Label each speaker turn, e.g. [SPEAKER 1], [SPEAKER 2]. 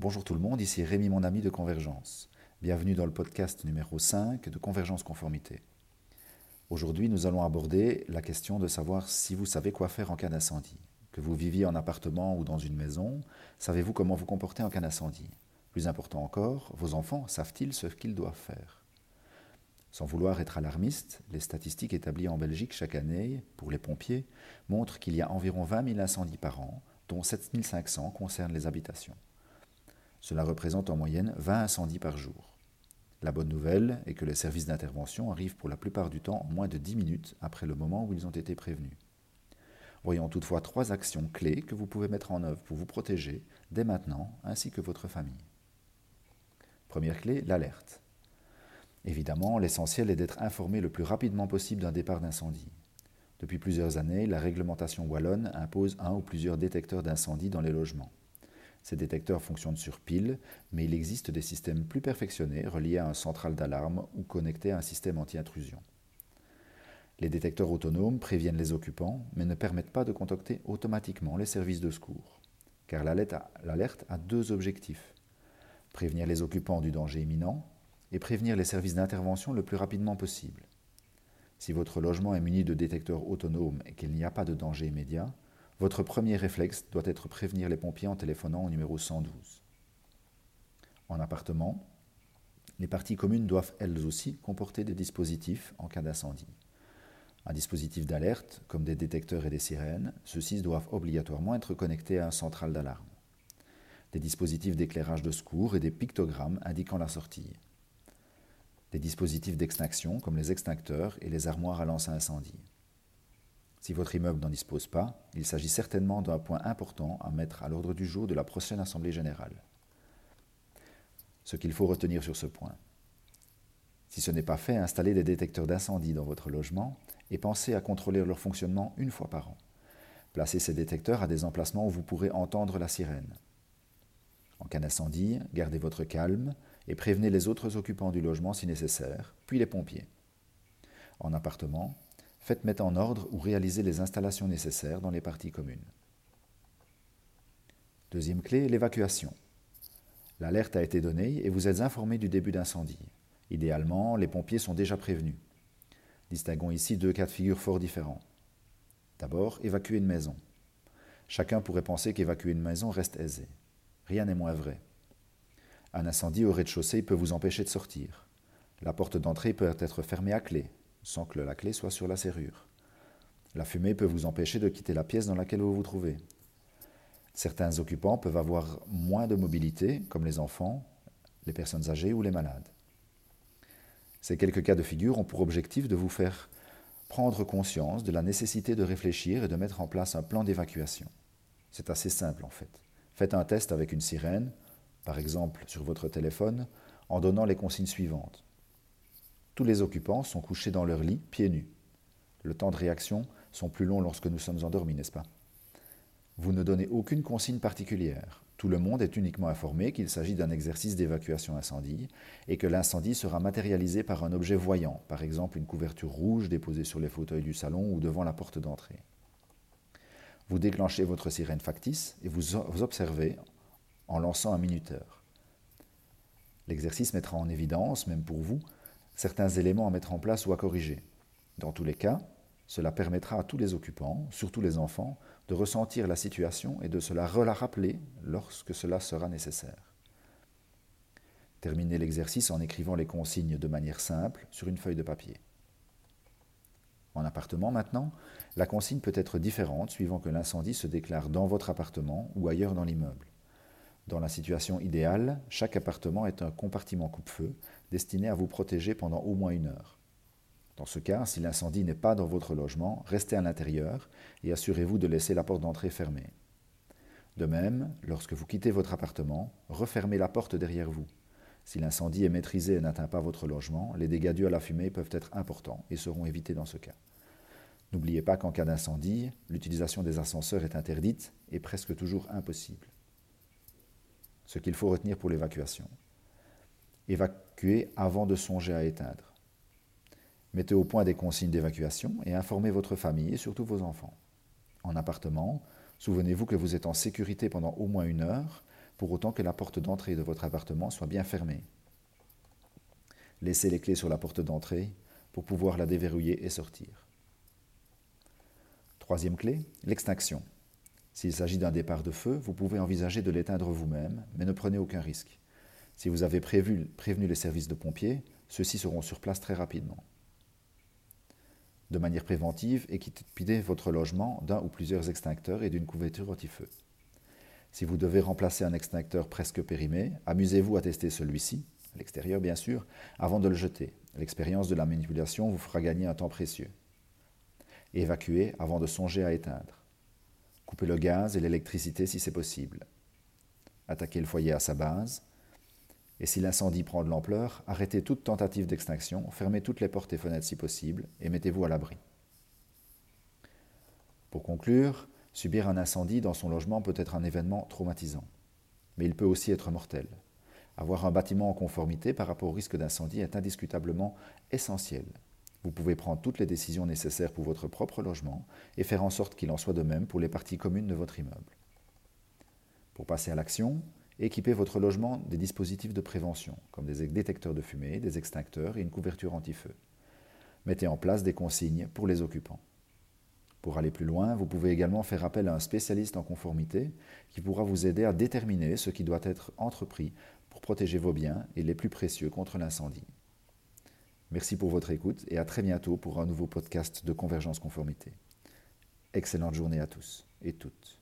[SPEAKER 1] Bonjour tout le monde, ici Rémi mon ami de Convergence. Bienvenue dans le podcast numéro 5 de Convergence Conformité. Aujourd'hui, nous allons aborder la question de savoir si vous savez quoi faire en cas d'incendie. Que vous viviez en appartement ou dans une maison, savez-vous comment vous comporter en cas d'incendie? Plus important encore, vos enfants savent-ils ce qu'ils doivent faire? Sans vouloir être alarmiste, les statistiques établies en Belgique chaque année pour les pompiers montrent qu'il y a environ 20 000 incendies par an, dont 7 500 concernent les habitations. Cela représente en moyenne 20 incendies par jour. La bonne nouvelle est que les services d'intervention arrivent pour la plupart du temps en moins de 10 minutes après le moment où ils ont été prévenus. Voyons toutefois trois actions clés que vous pouvez mettre en œuvre pour vous protéger dès maintenant ainsi que votre famille. Première clé, l'alerte. Évidemment, l'essentiel est d'être informé le plus rapidement possible d'un départ d'incendie. Depuis plusieurs années, la réglementation wallonne impose un ou plusieurs détecteurs d'incendie dans les logements. Ces détecteurs fonctionnent sur pile, mais il existe des systèmes plus perfectionnés reliés à un central d'alarme ou connectés à un système anti-intrusion. Les détecteurs autonomes préviennent les occupants, mais ne permettent pas de contacter automatiquement les services de secours. Car l'alerte a deux objectifs. Prévenir les occupants du danger imminent et prévenir les services d'intervention le plus rapidement possible. Si votre logement est muni de détecteurs autonomes et qu'il n'y a pas de danger immédiat, votre premier réflexe doit être prévenir les pompiers en téléphonant au numéro 112. En appartement, les parties communes doivent elles aussi comporter des dispositifs en cas d'incendie. Un dispositif d'alerte, comme des détecteurs et des sirènes, ceux-ci doivent obligatoirement être connectés à un central d'alarme. Des dispositifs d'éclairage de secours et des pictogrammes indiquant la sortie des dispositifs d'extinction comme les extincteurs et les armoires à lance incendie. Si votre immeuble n'en dispose pas, il s'agit certainement d'un point important à mettre à l'ordre du jour de la prochaine Assemblée générale. Ce qu'il faut retenir sur ce point. Si ce n'est pas fait, installez des détecteurs d'incendie dans votre logement et pensez à contrôler leur fonctionnement une fois par an. Placez ces détecteurs à des emplacements où vous pourrez entendre la sirène. En cas d'incendie, gardez votre calme, et prévenez les autres occupants du logement si nécessaire, puis les pompiers. En appartement, faites mettre en ordre ou réalisez les installations nécessaires dans les parties communes. Deuxième clé, l'évacuation. L'alerte a été donnée et vous êtes informé du début d'incendie. Idéalement, les pompiers sont déjà prévenus. Distinguons ici deux cas de figure fort différents. D'abord, évacuer une maison. Chacun pourrait penser qu'évacuer une maison reste aisé. Rien n'est moins vrai. Un incendie au rez-de-chaussée peut vous empêcher de sortir. La porte d'entrée peut être fermée à clé, sans que la clé soit sur la serrure. La fumée peut vous empêcher de quitter la pièce dans laquelle vous vous trouvez. Certains occupants peuvent avoir moins de mobilité, comme les enfants, les personnes âgées ou les malades. Ces quelques cas de figure ont pour objectif de vous faire prendre conscience de la nécessité de réfléchir et de mettre en place un plan d'évacuation. C'est assez simple en fait. Faites un test avec une sirène, par exemple sur votre téléphone, en donnant les consignes suivantes. Tous les occupants sont couchés dans leur lit, pieds nus. Le temps de réaction sont plus longs lorsque nous sommes endormis, n'est-ce pas? Vous ne donnez aucune consigne particulière. Tout le monde est uniquement informé qu'il s'agit d'un exercice d'évacuation incendie et que l'incendie sera matérialisé par un objet voyant, par exemple une couverture rouge déposée sur les fauteuils du salon ou devant la porte d'entrée. Vous déclenchez votre sirène factice et vous observez en lançant un minuteur. L'exercice mettra en évidence, même pour vous, certains éléments à mettre en place ou à corriger. Dans tous les cas, cela permettra à tous les occupants, surtout les enfants, de ressentir la situation et de se la rappeler lorsque cela sera nécessaire. Terminez l'exercice en écrivant les consignes de manière simple sur une feuille de papier. En appartement maintenant, la consigne peut être différente suivant que l'incendie se déclare dans votre appartement ou ailleurs dans l'immeuble. Dans la situation idéale, chaque appartement est un compartiment coupe-feu destiné à vous protéger pendant au moins une heure. Dans ce cas, si l'incendie n'est pas dans votre logement, restez à l'intérieur et assurez-vous de laisser la porte d'entrée fermée. De même, lorsque vous quittez votre appartement, refermez la porte derrière vous. Si l'incendie est maîtrisé et n'atteint pas votre logement, les dégâts dus à la fumée peuvent être importants et seront évités dans ce cas. N'oubliez pas qu'en cas d'incendie, l'utilisation des ascenseurs est interdite et presque toujours impossible ce qu'il faut retenir pour l'évacuation. Évacuer avant de songer à éteindre. Mettez au point des consignes d'évacuation et informez votre famille et surtout vos enfants. En appartement, souvenez-vous que vous êtes en sécurité pendant au moins une heure pour autant que la porte d'entrée de votre appartement soit bien fermée. Laissez les clés sur la porte d'entrée pour pouvoir la déverrouiller et sortir. Troisième clé, l'extinction. S'il s'agit d'un départ de feu, vous pouvez envisager de l'éteindre vous-même, mais ne prenez aucun risque. Si vous avez prévenu les services de pompiers, ceux-ci seront sur place très rapidement. De manière préventive, équipez votre logement d'un ou plusieurs extincteurs et d'une couverture anti-feu. Si vous devez remplacer un extincteur presque périmé, amusez-vous à tester celui-ci, à l'extérieur bien sûr, avant de le jeter. L'expérience de la manipulation vous fera gagner un temps précieux. Évacuez avant de songer à éteindre. Coupez le gaz et l'électricité si c'est possible. Attaquez le foyer à sa base. Et si l'incendie prend de l'ampleur, arrêtez toute tentative d'extinction, fermez toutes les portes et fenêtres si possible et mettez-vous à l'abri. Pour conclure, subir un incendie dans son logement peut être un événement traumatisant, mais il peut aussi être mortel. Avoir un bâtiment en conformité par rapport au risque d'incendie est indiscutablement essentiel. Vous pouvez prendre toutes les décisions nécessaires pour votre propre logement et faire en sorte qu'il en soit de même pour les parties communes de votre immeuble. Pour passer à l'action, équipez votre logement des dispositifs de prévention, comme des détecteurs de fumée, des extincteurs et une couverture anti-feu. Mettez en place des consignes pour les occupants. Pour aller plus loin, vous pouvez également faire appel à un spécialiste en conformité qui pourra vous aider à déterminer ce qui doit être entrepris pour protéger vos biens et les plus précieux contre l'incendie. Merci pour votre écoute et à très bientôt pour un nouveau podcast de Convergence Conformité. Excellente journée à tous et toutes.